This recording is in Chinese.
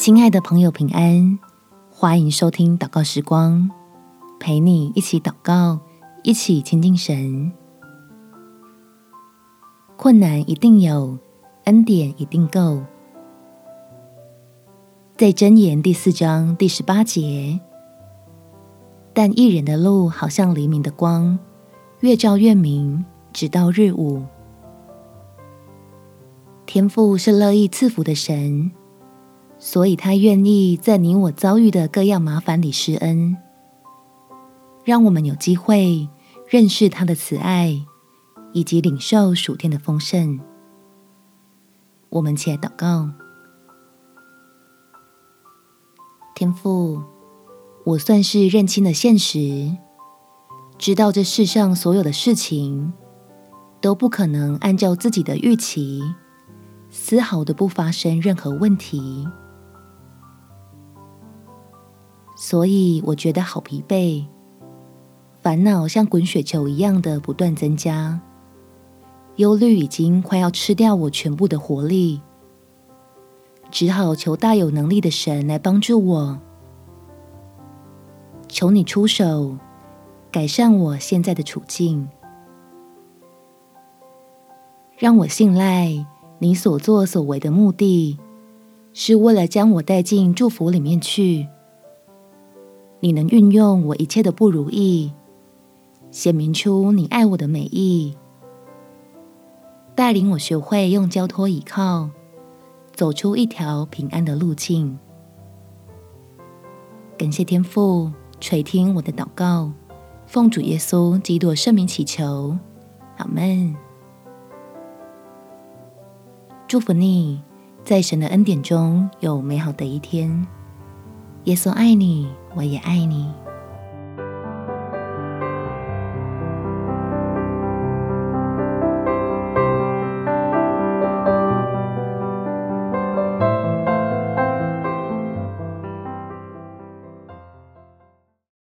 亲爱的朋友，平安！欢迎收听祷告时光，陪你一起祷告，一起亲近神。困难一定有，恩典一定够。在箴言第四章第十八节，但义人的路好像黎明的光，越照越明，直到日午。天父是乐意赐福的神。所以，他愿意在你我遭遇的各样麻烦里施恩，让我们有机会认识他的慈爱，以及领受属天的丰盛。我们且祷告：天父，我算是认清了现实，知道这世上所有的事情都不可能按照自己的预期，丝毫的不发生任何问题。所以我觉得好疲惫，烦恼像滚雪球一样的不断增加，忧虑已经快要吃掉我全部的活力，只好求大有能力的神来帮助我，求你出手，改善我现在的处境，让我信赖你所作所为的目的，是为了将我带进祝福里面去。你能运用我一切的不如意，显明出你爱我的美意，带领我学会用交托倚靠，走出一条平安的路径。感谢天父垂听我的祷告，奉主耶稣基督圣名祈求，阿门。祝福你，在神的恩典中有美好的一天。耶稣爱你，我也爱你。